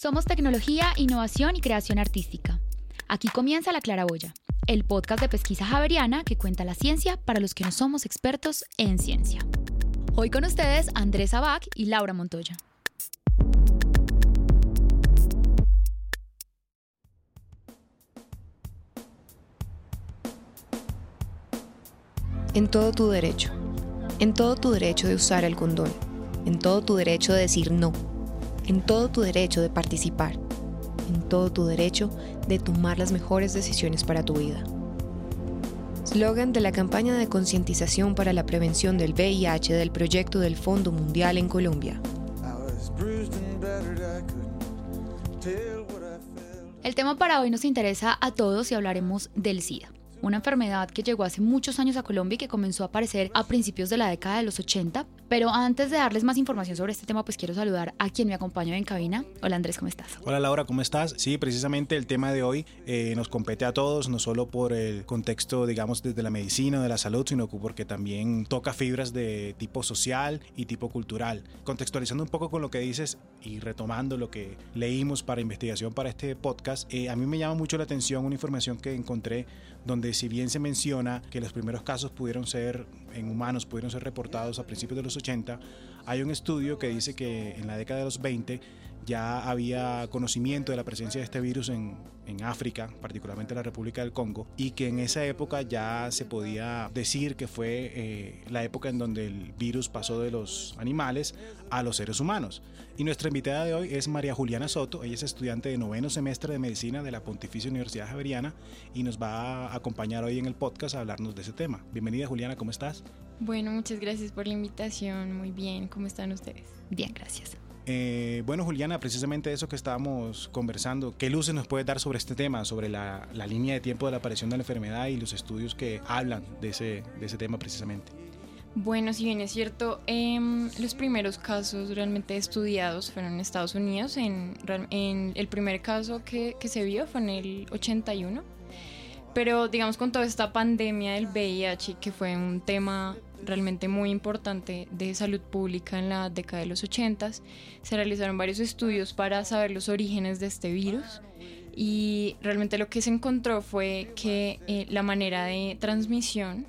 Somos tecnología, innovación y creación artística. Aquí comienza La Claraboya, el podcast de pesquisa javeriana que cuenta la ciencia para los que no somos expertos en ciencia. Hoy con ustedes Andrés Abac y Laura Montoya. En todo tu derecho. En todo tu derecho de usar el condón. En todo tu derecho de decir no. En todo tu derecho de participar. En todo tu derecho de tomar las mejores decisiones para tu vida. Slogan de la campaña de concientización para la prevención del VIH del proyecto del Fondo Mundial en Colombia. El tema para hoy nos interesa a todos y hablaremos del SIDA una enfermedad que llegó hace muchos años a Colombia y que comenzó a aparecer a principios de la década de los 80. Pero antes de darles más información sobre este tema, pues quiero saludar a quien me acompaña en cabina. Hola Andrés, ¿cómo estás? Hola Laura, ¿cómo estás? Sí, precisamente el tema de hoy eh, nos compete a todos, no solo por el contexto, digamos, desde la medicina, de la salud, sino porque también toca fibras de tipo social y tipo cultural. Contextualizando un poco con lo que dices y retomando lo que leímos para investigación para este podcast, eh, a mí me llama mucho la atención una información que encontré donde si bien se menciona que los primeros casos pudieron ser en humanos, pudieron ser reportados a principios de los 80, hay un estudio que dice que en la década de los 20 ya había conocimiento de la presencia de este virus en, en, África, particularmente en la República del Congo, y que en esa época ya se podía decir que fue eh, la época en donde el virus pasó de los animales a los seres humanos. Y nuestra invitada de hoy es María Juliana Soto, ella es estudiante de noveno semestre de medicina de la Pontificia Universidad Javeriana y nos va a acompañar hoy en el podcast a hablarnos de ese tema. Bienvenida Juliana, ¿cómo estás? Bueno, muchas gracias por la invitación, muy bien, ¿cómo están ustedes? Bien, gracias. Eh, bueno, Juliana, precisamente eso que estábamos conversando, ¿qué luces nos puedes dar sobre este tema, sobre la, línea de tiempo de la aparición de la enfermedad y los estudios que hablan de ese, de ese tema precisamente? Bueno, si bien es cierto, em, los primeros casos realmente estudiados fueron en Estados Unidos. En, en el primer caso que, que, se vio fue en el 81. Pero digamos con toda esta pandemia del VIH, que fue un tema realmente muy importante de salud pública en la década de los 80. Se realizaron varios estudios para saber los orígenes de este virus y realmente lo que se encontró fue que eh, la manera de transmisión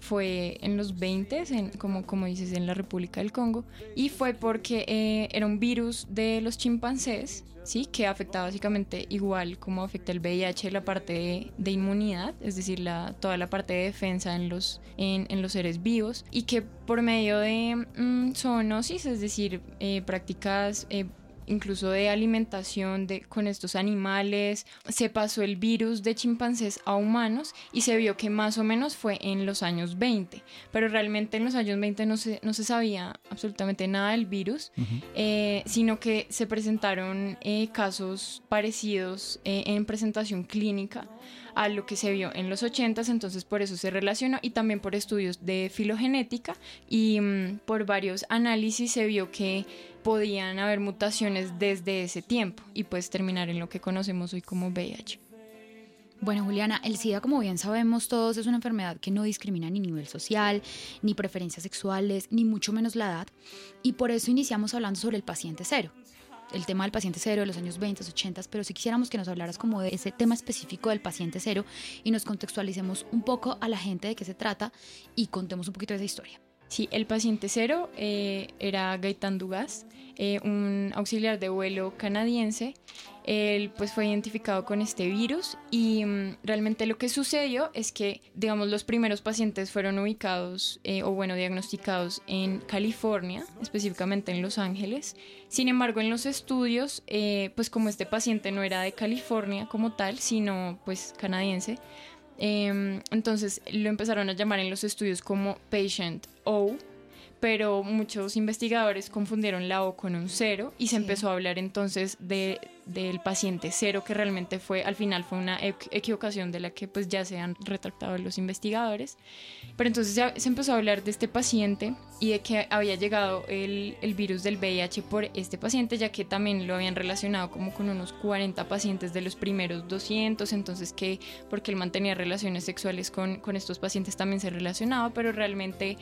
fue en los 20, en, como, como dices, en la República del Congo, y fue porque eh, era un virus de los chimpancés, ¿sí? que afecta básicamente igual como afecta el VIH la parte de, inmunidad, es decir, la, toda la parte de defensa en los, en, en los seres vivos, y que por medio de mm, zoonosis, es decir, eh, prácticas eh, incluso de alimentación de, con estos animales. Se pasó el virus de chimpancés a humanos y se vio que más o menos fue en los años 20, pero realmente en los años 20 no se, no se sabía absolutamente nada del virus, eh, sino que se presentaron eh, casos parecidos eh, en presentación clínica a lo que se vio en los 80, entonces por eso se relacionó y también por estudios de filogenética y mm, por varios análisis se vio que podían haber mutaciones desde ese tiempo y pues terminar en lo que conocemos hoy como VIH. Bueno, Juliana, el SIDA, como bien sabemos todos, es una enfermedad que no discrimina ni nivel social, ni preferencias sexuales, ni mucho menos la edad, y por eso iniciamos hablando sobre el paciente cero. El tema del paciente cero de los años 20, 80, pero si quisiéramos que nos hablaras como de ese tema específico del paciente cero y nos contextualicemos un poco a la gente de qué se trata y contemos un poquito de esa historia. Sí, el paciente cero eh, era Gaitán Dugas, eh, un auxiliar de vuelo canadiense. Él pues fue identificado con este virus y mm, realmente lo que sucedió es que, digamos, los primeros pacientes fueron ubicados eh, o bueno, diagnosticados en California, específicamente en Los Ángeles. Sin embargo, en los estudios, pues como este paciente no era de California como tal, sino pues canadiense, Em, entonces lo empezaron a llamar en los estudios como Patient O, pero muchos investigadores confundieron la O con un cero y se empezó a hablar entonces de del paciente cero, que realmente fue, al final fue una equivocación de la que pues ya se han retractado los investigadores. Pero entonces se empezó a hablar de este paciente y de que había llegado el, el, virus del VIH por este paciente, ya que también lo habían relacionado como con unos 40 pacientes de los primeros 200, entonces que porque él mantenía relaciones sexuales con, con estos pacientes también se relacionaba, pero realmente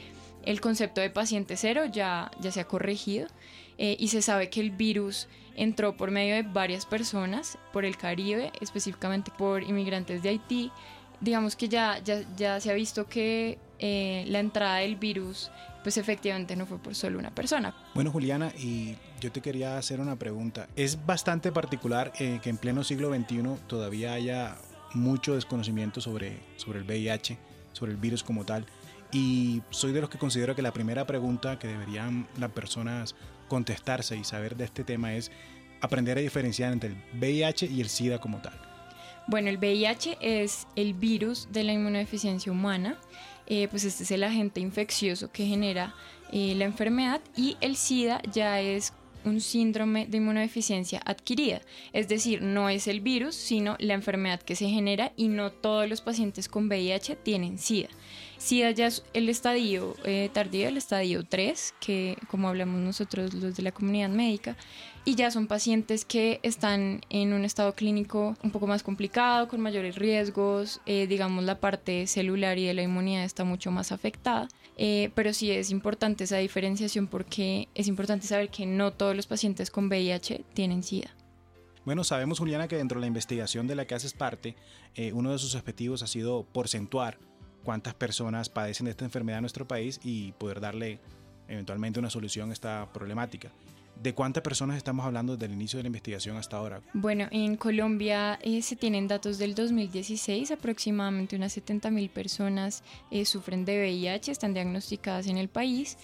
el concepto de paciente cero ya, ya se ha corregido eh, y se sabe que el virus entró por medio de varias personas por el Caribe, específicamente por inmigrantes de Haití. Digamos que ya, ya, ya se ha visto que eh, la entrada del virus pues efectivamente no fue por solo una persona. Bueno, Juliana, y yo te quería hacer una pregunta. Es bastante particular eh, que en pleno siglo XXI todavía haya mucho desconocimiento sobre, sobre el VIH, sobre el virus como tal. Y soy de los que considero que la primera pregunta que deberían las personas contestarse y saber de este tema es aprender a diferenciar entre el VIH y el SIDA como tal. Bueno, el VIH es el virus de la inmunodeficiencia humana eh, pues este es el agente infeccioso que genera eh, la enfermedad y el SIDA ya es un síndrome de inmunodeficiencia adquirida, es decir, no es el virus, sino la enfermedad que se genera y no todos los pacientes con VIH tienen SIDA. SIDA ya es el estadio eh, tardío, el estadio 3, que como hablamos nosotros los de la comunidad médica, y ya son pacientes que están en un estado clínico un poco más complicado, con mayores riesgos, eh, digamos la parte celular y de la inmunidad está mucho más afectada, eh, pero sí es importante esa diferenciación porque es importante saber que no todos los pacientes con VIH tienen SIDA. Bueno, sabemos, Juliana, que dentro de la investigación de la que haces parte, eh, uno de sus objetivos ha sido porcentuar cuántas personas padecen de esta enfermedad en nuestro país y poder darle eventualmente una solución a esta problemática. ¿De cuántas personas estamos hablando desde el inicio de la investigación hasta ahora? Bueno, en Colombia eh, se tienen datos del 2016, aproximadamente unas 70 mil personas eh, sufren de VIH, están diagnosticadas en el país.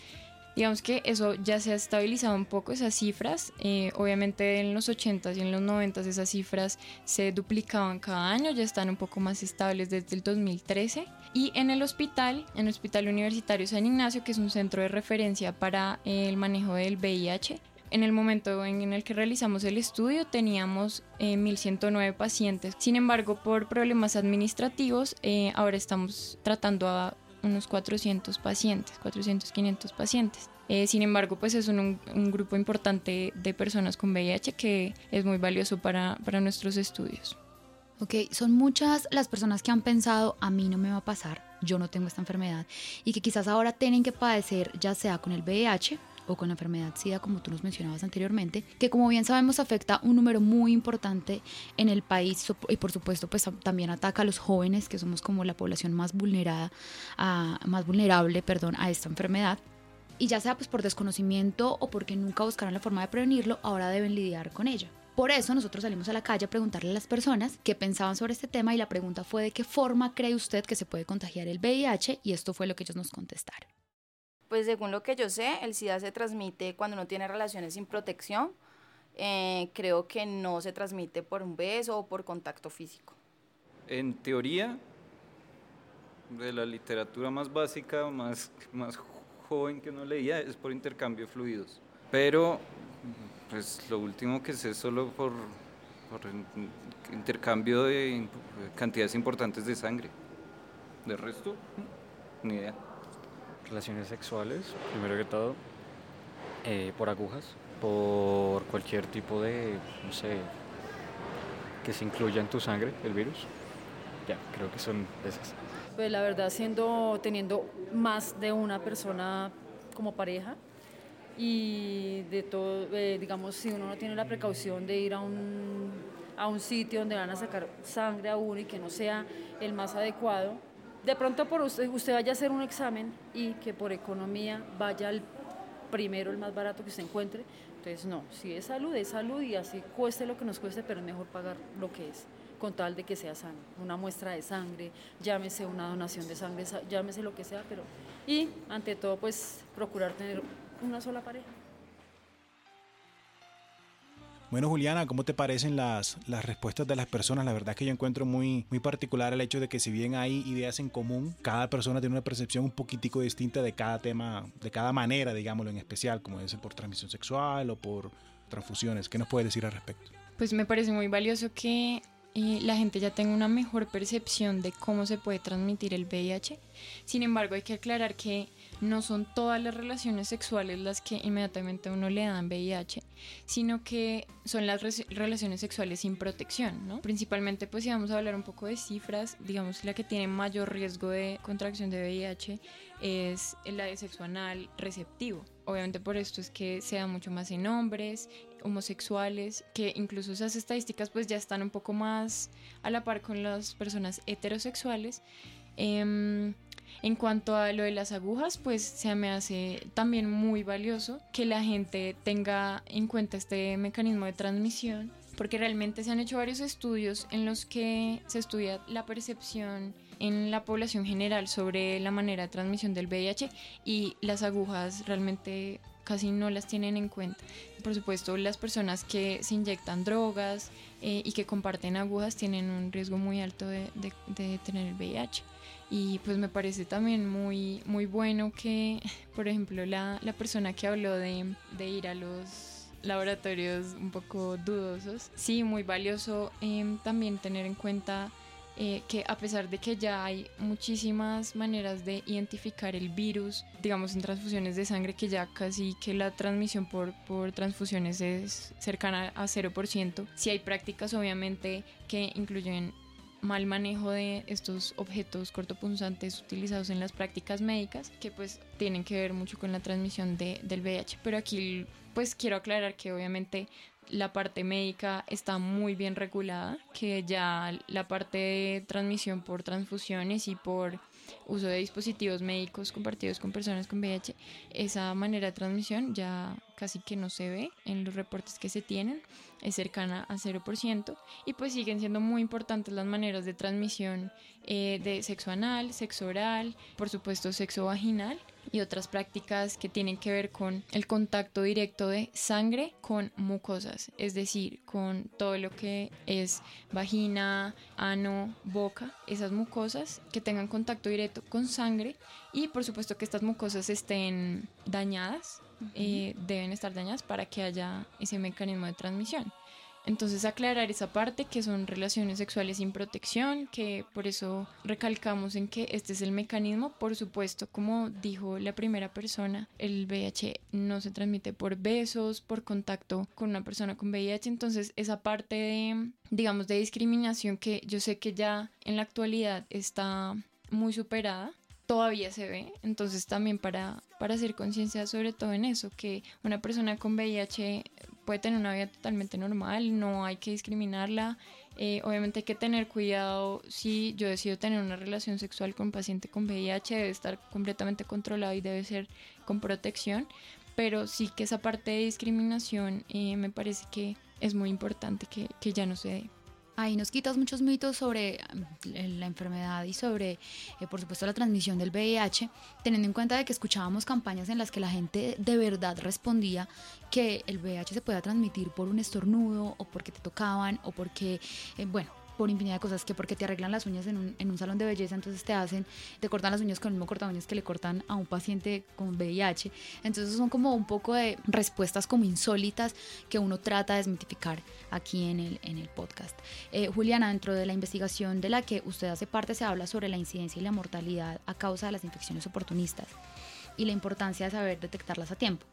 Digamos que eso ya se ha estabilizado un poco, esas cifras. Eh, obviamente en los 80s y en los 90s esas cifras se duplicaban cada año, ya están un poco más estables desde el 2013. Y en el hospital, en el Hospital Universitario San Ignacio, que es un centro de referencia para el manejo del VIH, en el momento en el que realizamos el estudio teníamos 1.109 eh, pacientes. Sin embargo, por problemas administrativos, eh, ahora estamos tratando a unos 400 pacientes, 400, 500 pacientes. Eh, sin embargo, pues es un, un, grupo importante de personas con VIH que es muy valioso para, para nuestros estudios. Ok, son muchas las personas que han pensado, a mí no me va a pasar, yo no tengo esta enfermedad, y que quizás ahora tienen que padecer ya sea con el VIH o con la enfermedad SIDA, como tú nos mencionabas anteriormente, que como bien sabemos afecta un número muy importante en el país y por supuesto pues también ataca a los jóvenes, que somos como la población más vulnerada, a, más vulnerable, perdón, a esta enfermedad. Y ya sea pues por desconocimiento o porque nunca buscaron la forma de prevenirlo, ahora deben lidiar con ella. Por eso nosotros salimos a la calle a preguntarle a las personas qué pensaban sobre este tema y la pregunta fue de qué forma cree usted que se puede contagiar el VIH y esto fue lo que ellos nos contestaron. Pues según lo que yo sé, el SIDA se transmite cuando uno tiene relaciones sin protección. Eh, creo que no se transmite por un beso o por contacto físico. En teoría, de la literatura más básica, más, más joven que no leía, es por intercambio de fluidos. Pero, pues lo último que sé solo por, por intercambio de cantidades importantes de sangre. De resto, ni idea relaciones sexuales, primero que todo, eh, por agujas, por cualquier tipo de, no sé, que se incluya en tu sangre el virus. Ya, creo que son esas. Pues la verdad, siendo, teniendo más de una persona como pareja y de todo, eh, digamos, si uno no tiene la precaución de ir a un, a un sitio donde van a sacar sangre a uno y que no sea el más adecuado, de pronto por usted, usted vaya a hacer un examen y que por economía vaya al primero, el más barato que se encuentre. Entonces, no, si es salud, es salud y así cueste lo que nos cueste, pero es mejor pagar lo que es, con tal de que sea sano. Una muestra de sangre, llámese una donación de sangre, llámese lo que sea, pero... Y ante todo, pues procurar tener una sola pareja. Bueno, Juliana, ¿cómo te parecen las, las respuestas de las personas? La verdad es que yo encuentro muy, muy particular el hecho de que si bien hay ideas en común, cada persona tiene una percepción un poquitico distinta de cada tema, de cada manera, digámoslo en especial, como es por transmisión sexual o por transfusiones. ¿Qué nos puedes decir al respecto? Pues me parece muy valioso que eh, la gente ya tenga una mejor percepción de cómo se puede transmitir el VIH. Sin embargo, hay que aclarar que no son todas las relaciones sexuales las que inmediatamente uno le dan VIH, sino que son las relaciones sexuales sin protección, ¿no? Principalmente, pues si vamos a hablar un poco de cifras, digamos la que tiene mayor riesgo de contracción de VIH es la de sexo anal receptivo. Obviamente por esto es que se da mucho más en hombres, homosexuales, que incluso esas estadísticas pues ya están un poco más a la par con las personas heterosexuales. Em, en cuanto a lo de las agujas, pues se me hace también muy valioso que la gente tenga en cuenta este mecanismo de transmisión, porque realmente se han hecho varios estudios en los que se estudia la percepción en la población general sobre la manera de transmisión del VIH y las agujas realmente casi no las tienen en cuenta. Por supuesto, las personas que se inyectan drogas eh, y que comparten agujas tienen un riesgo muy alto de, de tener el VIH. Y pues me parece también muy, muy bueno que, por ejemplo, la, la persona que habló de, de, ir a los laboratorios un poco dudosos, sí, muy valioso eh, también tener en cuenta eh, que a pesar de que ya hay muchísimas maneras de identificar el virus, digamos en transfusiones de sangre, que ya casi que la transmisión por, por transfusiones es cercana a 0%, sí hay prácticas obviamente que incluyen mal manejo de estos objetos cortopunzantes utilizados en las prácticas médicas que pues tienen que ver mucho con la transmisión de, del VIH. Pero aquí pues quiero aclarar que obviamente la parte médica está muy bien regulada, que ya la parte de transmisión por transfusiones y por uso de dispositivos médicos compartidos con personas con VIH, esa manera de transmisión ya casi que no se ve en los reportes que se tienen, es cercana a 0% y pues siguen siendo muy importantes las maneras de transmisión eh, de sexo anal, sexo oral, por supuesto sexo vaginal y otras prácticas que tienen que ver con el contacto directo de sangre con mucosas, es decir, con todo lo que es vagina, ano, boca, esas mucosas que tengan contacto directo con sangre y por supuesto que estas mucosas estén dañadas, eh, deben estar dañadas para que haya ese mecanismo de transmisión. Entonces aclarar esa parte que son relaciones sexuales sin protección, que por eso recalcamos en que este es el mecanismo. Por supuesto, como dijo la primera persona, el VIH no se transmite por besos, por contacto con una persona con VIH. Entonces esa parte de, digamos, de discriminación que yo sé que ya en la actualidad está muy superada, todavía se ve. Entonces también para, para hacer conciencia sobre todo en eso, que una persona con VIH puede tener una vida totalmente normal, no hay que discriminarla. Eh, obviamente hay que tener cuidado si yo decido tener una relación sexual con un paciente con VIH, debe estar completamente controlado y debe ser con protección, pero sí que esa parte de discriminación eh, me parece que es muy importante que, que ya no se dé. Ahí nos quitas muchos mitos sobre mm, la enfermedad y sobre, eh, por supuesto, la transmisión del VIH, teniendo en cuenta de que escuchábamos campañas en las que la gente de verdad respondía que el VIH se podía transmitir por un estornudo o porque te tocaban o porque, eh, bueno, por infinidad de cosas, que porque te arreglan las uñas en un, en un, salón de belleza, entonces te hacen, te cortan las uñas con el mismo corta uñas que le cortan a un paciente con VIH. Entonces son como un poco de respuestas como insólitas que uno trata de desmitificar aquí en el, en el podcast. Eh, Juliana, dentro de la investigación de la que usted hace parte, se habla sobre la incidencia y la mortalidad a causa de las infecciones oportunistas y la importancia de saber detectarlas a tiempo.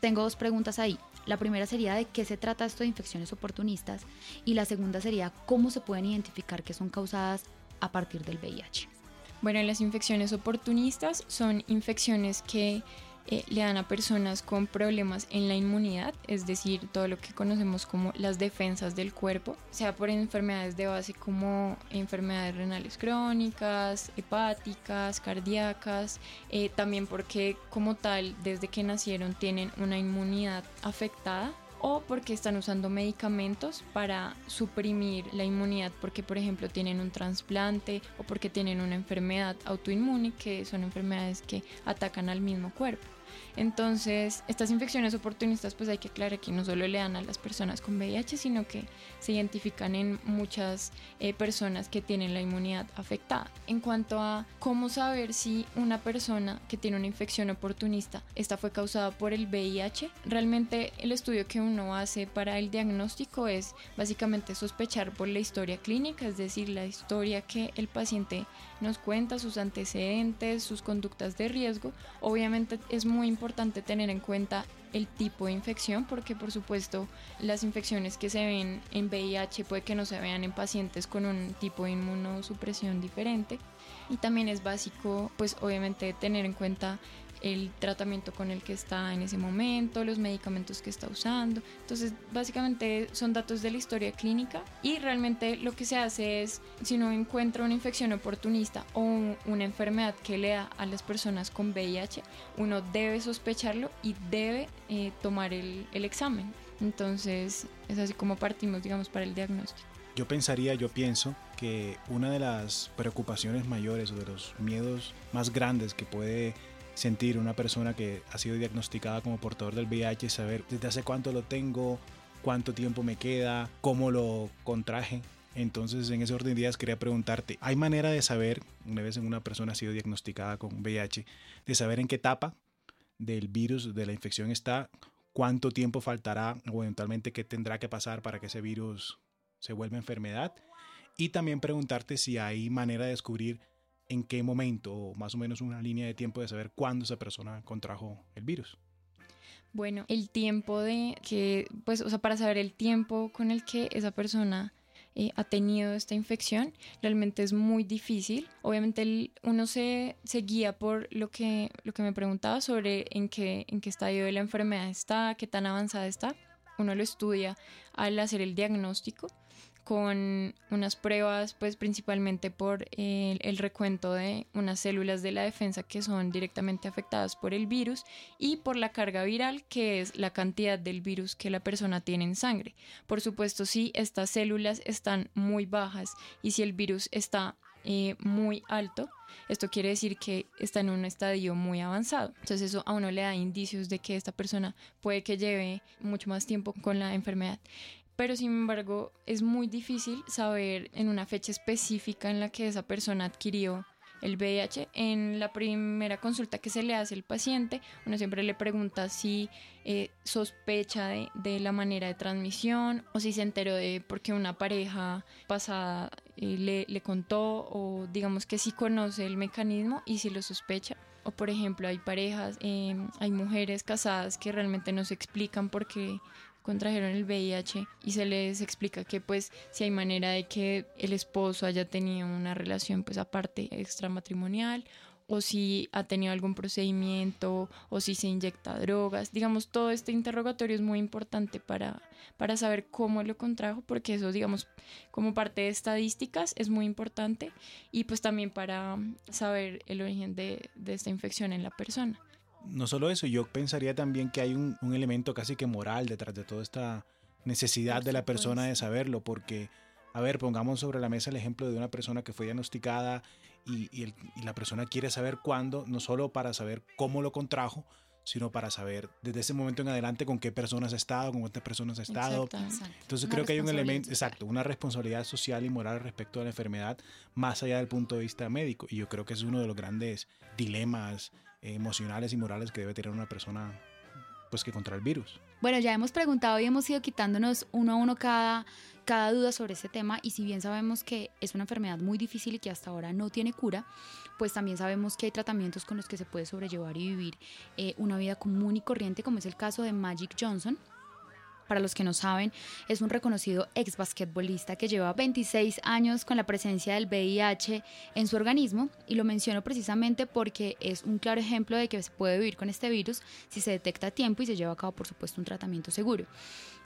Tengo dos preguntas ahí. La primera sería de qué se trata esto de infecciones oportunistas y la segunda sería cómo se pueden identificar que son causadas a partir del VIH. Bueno, las infecciones oportunistas son infecciones que eh, le dan a personas con problemas en la inmunidad, es decir, todo lo que conocemos como las defensas del cuerpo, sea por enfermedades de base como enfermedades renales crónicas, hepáticas, cardíacas, eh, también porque como tal desde que nacieron tienen una inmunidad afectada o porque están usando medicamentos para suprimir la inmunidad porque por ejemplo tienen un trasplante o porque tienen una enfermedad autoinmune que son enfermedades que atacan al mismo cuerpo. Entonces, estas infecciones oportunistas, pues hay que aclarar que no solo le dan a las personas con VIH, sino que se identifican en muchas eh, personas que tienen la inmunidad afectada. En cuanto a cómo saber si una persona que tiene una infección oportunista, esta fue causada por el VIH, realmente el estudio que uno hace para el diagnóstico es básicamente sospechar por la historia clínica, es decir, la historia que el paciente nos cuenta, sus antecedentes, sus conductas de riesgo. Obviamente es muy importante tener en cuenta el tipo de infección porque por supuesto las infecciones que se ven en VIH puede que no se vean en pacientes con un tipo de inmunosupresión diferente. Y también es básico pues obviamente tener en cuenta el tratamiento con el que está en ese momento, los medicamentos que está usando. Entonces, básicamente son datos de la historia clínica y realmente lo que se hace es, si uno encuentra una infección oportunista o una enfermedad que le da a las personas con VIH, uno debe sospecharlo y debe eh, tomar el, el examen. Entonces, es así como partimos, digamos, para el diagnóstico. Yo pensaría, yo pienso que una de las preocupaciones mayores o de los miedos más grandes que puede sentir una persona que ha sido diagnosticada como portador del VIH saber desde hace cuánto lo tengo, cuánto tiempo me queda, cómo lo contraje. Entonces, en ese orden de ideas quería preguntarte, ¿hay manera de saber, una vez una persona ha sido diagnosticada con VIH, de saber en qué etapa del virus, de la infección está, cuánto tiempo faltará o eventualmente qué tendrá que pasar para que ese virus se vuelva enfermedad? Y también preguntarte si hay manera de descubrir en qué momento, más o menos una línea de tiempo de saber cuándo esa persona contrajo el virus. Bueno, el tiempo de que, pues, o sea, para saber el tiempo con el que esa persona eh, ha tenido esta infección, realmente es muy difícil. Obviamente uno se, se, guía por lo que, lo que me preguntaba sobre en qué, en qué estadio de la enfermedad está, qué tan avanzada está. Uno lo estudia al hacer el diagnóstico con unas pruebas, pues principalmente por el, recuento de unas células de la defensa que son directamente afectadas por el virus y por la carga viral, que es la cantidad del virus que la persona tiene en sangre. Por supuesto, si estas células están muy bajas y si el virus está eh, muy alto, esto quiere decir que está en un estadio muy avanzado. Entonces eso a uno le da indicios de que esta persona puede que lleve mucho más tiempo con la enfermedad pero sin embargo es muy difícil saber en una fecha específica en la que esa persona adquirió el VIH. En la primera consulta que se le hace al paciente, uno siempre le pregunta si eh, sospecha de, de, la manera de transmisión o si se enteró de porque una pareja pasada eh, le, le contó o digamos que si conoce el mecanismo y si lo sospecha. O por ejemplo hay parejas, eh, hay mujeres casadas que realmente no se explican por qué contrajeron el VIH y se les explica que pues si hay manera de que el esposo haya tenido una relación pues aparte extramatrimonial o si ha tenido algún procedimiento o si se inyecta drogas. Digamos, todo este interrogatorio es muy importante para, para saber cómo lo contrajo, porque eso, digamos, como parte de estadísticas es muy importante y pues también para saber el origen de, de esta infección en la persona no solo eso, yo pensaría también que hay un, un, elemento casi que moral detrás de toda esta necesidad de la persona de saberlo, porque, a ver, pongamos sobre la mesa el ejemplo de una persona que fue diagnosticada y, y, el, y la persona quiere saber cuándo, no solo para saber cómo lo contrajo, sino para saber desde ese momento en adelante con qué personas ha estado, con cuántas personas ha estado. Exacto, exacto. Entonces una creo que hay un elemento, exacto, una responsabilidad social y moral respecto a la enfermedad más allá del punto de vista médico. Y yo creo que es uno de los grandes dilemas emocionales y morales que debe tener una persona pues que contra el virus. Bueno, ya hemos preguntado y hemos ido quitándonos uno a uno cada, cada duda sobre este tema y si bien sabemos que es una enfermedad muy difícil y que hasta ahora no tiene cura, pues también sabemos que hay tratamientos con los que se puede sobrellevar y vivir eh, una vida común y corriente, como es el caso de Magic Johnson, para los que no saben, es un reconocido ex basquetbolista que lleva 26 años con la presencia del VIH en su organismo y lo menciono precisamente porque es un claro ejemplo de que se puede vivir con este virus si se detecta a tiempo y se lleva a cabo, por supuesto, un tratamiento seguro.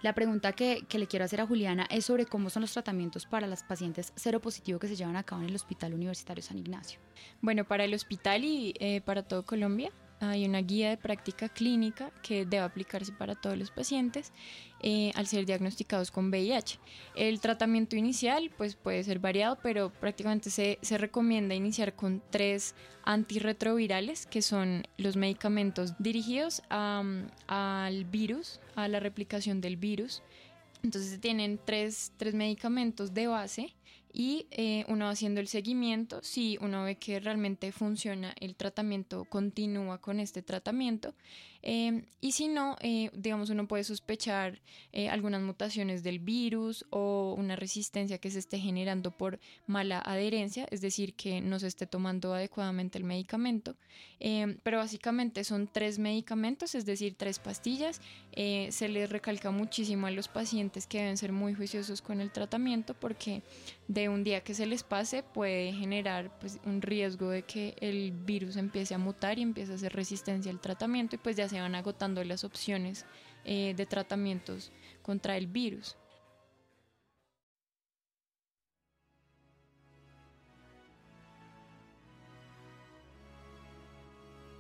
La pregunta que, le quiero hacer a Juliana es sobre cómo son los tratamientos para las pacientes seropositivo que se llevan a cabo en el Hospital Universitario San Ignacio. Bueno, para el hospital y eh, para todo Colombia hay una guía de práctica clínica que debe aplicarse para todos los pacientes eh, al ser diagnosticados con VIH. El tratamiento inicial pues, puede ser variado, pero prácticamente se, se recomienda iniciar con tres antirretrovirales, que son los medicamentos dirigidos al virus, a la replicación del virus. Entonces tienen tres, tres medicamentos de base y eh, uno haciendo el seguimiento, si uno ve que realmente funciona, el tratamiento continúa con este tratamiento eh, y si no, eh, digamos, uno puede sospechar eh, algunas mutaciones del virus o una resistencia que se esté generando por mala adherencia, es decir, que no se esté tomando adecuadamente el medicamento. Eh, pero básicamente son tres medicamentos, es decir, tres pastillas. se les recalca muchísimo a los pacientes que deben ser muy juiciosos con el tratamiento porque de un día que se les pase puede generar pues, un riesgo de que el virus empiece a mutar y empiece a hacer resistencia al tratamiento y pues ya se van agotando las opciones eh, de tratamientos contra el virus.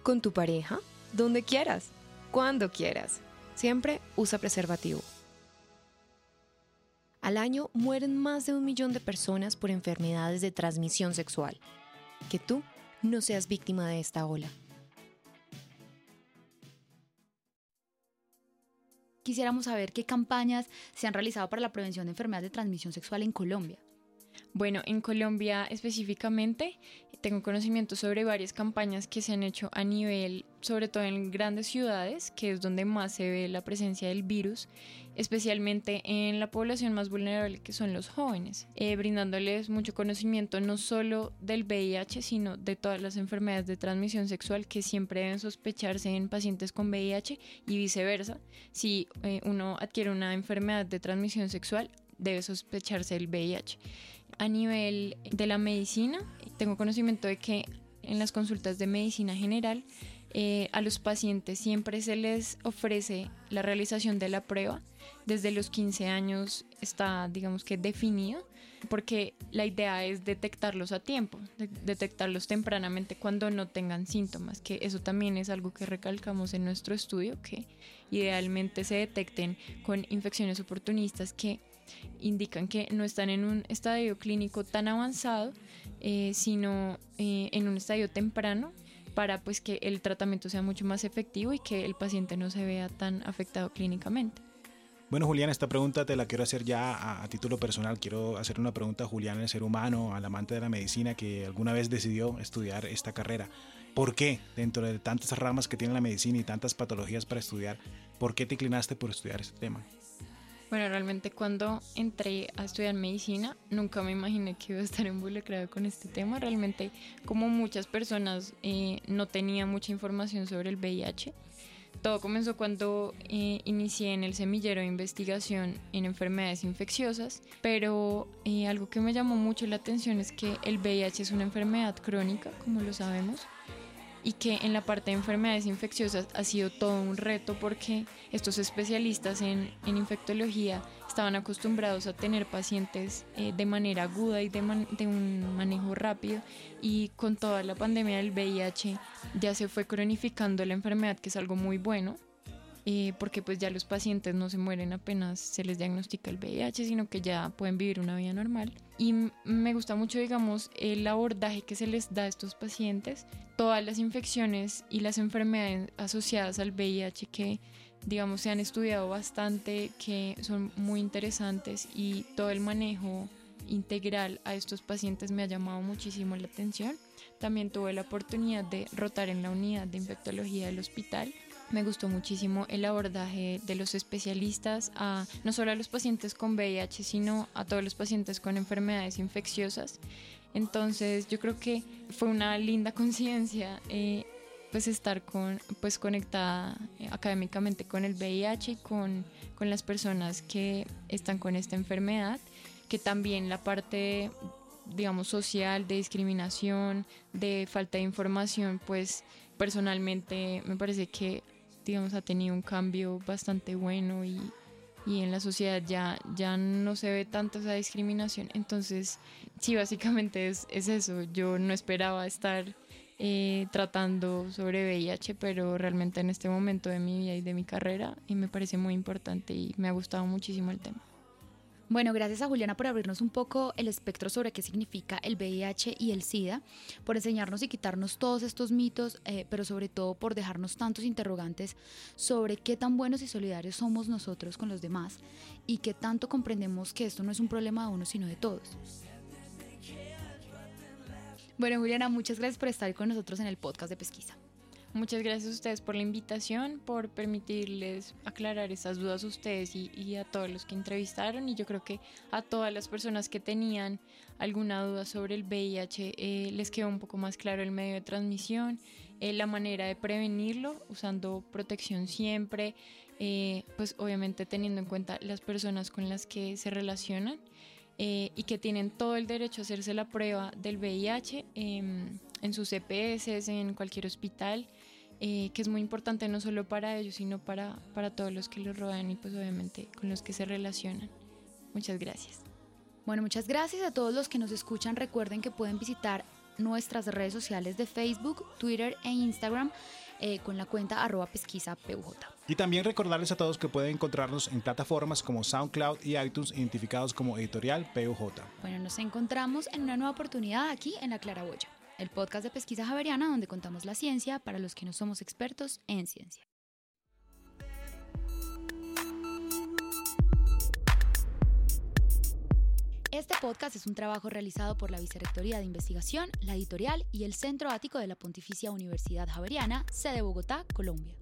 Con tu pareja, donde quieras, cuando quieras. Siempre usa preservativo. Al año mueren más de un millón de personas por enfermedades de transmisión sexual. Que tú no seas víctima de esta ola. Quisiéramos saber qué campañas se han realizado para la prevención de enfermedades de transmisión sexual en Colombia. Bueno, en Colombia específicamente tengo conocimiento sobre varias campañas que se han hecho a nivel, sobre todo en grandes ciudades, que es donde más se ve la presencia del virus, especialmente en la población más vulnerable que son los jóvenes, eh, brindándoles mucho conocimiento no solo del VIH, sino de todas las enfermedades de transmisión sexual que siempre deben sospecharse en pacientes con VIH y viceversa. Si eh, uno adquiere una enfermedad de transmisión sexual, debe sospecharse el VIH a nivel de la medicina, tengo conocimiento de que en las consultas de medicina general eh, a los pacientes siempre se les ofrece la realización de la prueba. Desde los 15 años está, digamos que, definido, porque la idea es detectarlos a tiempo, detectarlos tempranamente cuando no tengan síntomas, que eso también es algo que recalcamos en nuestro estudio, que idealmente se detecten con infecciones oportunistas que indican que no están en un estadio clínico tan avanzado, eh, sino eh, en un estadio temprano para pues que el tratamiento sea mucho más efectivo y que el paciente no se vea tan afectado clínicamente. Bueno, Julián, esta pregunta te la quiero hacer ya a, título personal. Quiero hacer una pregunta a Julián, el ser humano, al amante de la medicina que alguna vez decidió estudiar esta carrera. ¿Por qué, dentro de tantas ramas que tiene la medicina y tantas patologías para estudiar, por qué te inclinaste por estudiar este tema? Bueno, realmente cuando entré a estudiar medicina, nunca me imaginé que iba a estar involucrado con este tema. Realmente, como muchas personas, eh, no tenía mucha información sobre el VIH. Todo comenzó cuando eh, inicié en el semillero de investigación en enfermedades infecciosas, pero eh, algo que me llamó mucho la atención es que el VIH es una enfermedad crónica, como lo sabemos, y que en la parte de enfermedades infecciosas ha sido todo un reto porque estos especialistas en, infectología estaban acostumbrados a tener pacientes eh, de manera aguda y de, de, un manejo rápido y con toda la pandemia del VIH ya se fue cronificando la enfermedad que es algo muy bueno eh, porque pues ya los pacientes no se mueren apenas se les diagnostica el VIH, sino que ya pueden vivir una vida normal. Y me gusta mucho, digamos, el abordaje que se les da a estos pacientes, todas las infecciones y las enfermedades asociadas al VIH que, digamos, se han estudiado bastante, que son muy interesantes y todo el manejo integral a estos pacientes me ha llamado muchísimo la atención. También tuve la oportunidad de rotar en la unidad de infectología del hospital me gustó muchísimo el abordaje de los especialistas a no solo a los pacientes con VIH, sino a todos los pacientes con enfermedades infecciosas. Entonces yo creo que fue una linda conciencia eh, pues estar con, pues conectada eh, académicamente con el VIH y con, con las personas que están con esta enfermedad, que también la parte digamos social, de discriminación, de falta de información, pues personalmente me parece que digamos, ha tenido un cambio bastante bueno y, y en la sociedad ya, ya no se ve tanto esa discriminación. Entonces, sí, básicamente es, es eso. Yo no esperaba estar eh, tratando sobre VIH, pero realmente en este momento de mi vida y de mi carrera, y me parece muy importante y me ha gustado muchísimo el tema. Bueno, gracias a Juliana por abrirnos un poco el espectro sobre qué significa el VIH y el SIDA, por enseñarnos y quitarnos todos estos mitos, eh, pero sobre todo por dejarnos tantos interrogantes sobre qué tan buenos y solidarios somos nosotros con los demás y qué tanto comprendemos que esto no es un problema de uno, sino de todos. Bueno, Juliana, muchas gracias por estar con nosotros en el podcast de Pesquisa. Muchas gracias a ustedes por la invitación, por permitirles aclarar esas dudas a ustedes y, a todos los que entrevistaron. Y yo creo que a todas las personas que tenían alguna duda sobre el VIH eh, les quedó un poco más claro el medio de transmisión, eh, la manera de prevenirlo usando protección siempre, eh, pues obviamente teniendo en cuenta las personas con las que se relacionan eh, y que tienen todo el derecho a hacerse la prueba del VIH em, en sus EPS, en cualquier hospital, eh, que es muy importante no solo para ellos, sino para, para todos los que los rodean y pues obviamente con los que se relacionan. Muchas gracias. Bueno, muchas gracias a todos los que nos escuchan. Recuerden que pueden visitar nuestras redes sociales de Facebook, Twitter e Instagram eh, con la cuenta arroba pesquisa PUJ. Y también recordarles a todos que pueden encontrarnos en plataformas como SoundCloud y iTunes identificados como editorial PUJ. Bueno, nos encontramos en una nueva oportunidad aquí en La Claraboya, el podcast de pesquisa javeriana donde contamos la ciencia para los que no somos expertos en ciencia. Este podcast es un trabajo realizado por la Vicerrectoría de Investigación, la Editorial y el Centro Ático de la Pontificia Universidad Javeriana, sede Bogotá, Colombia.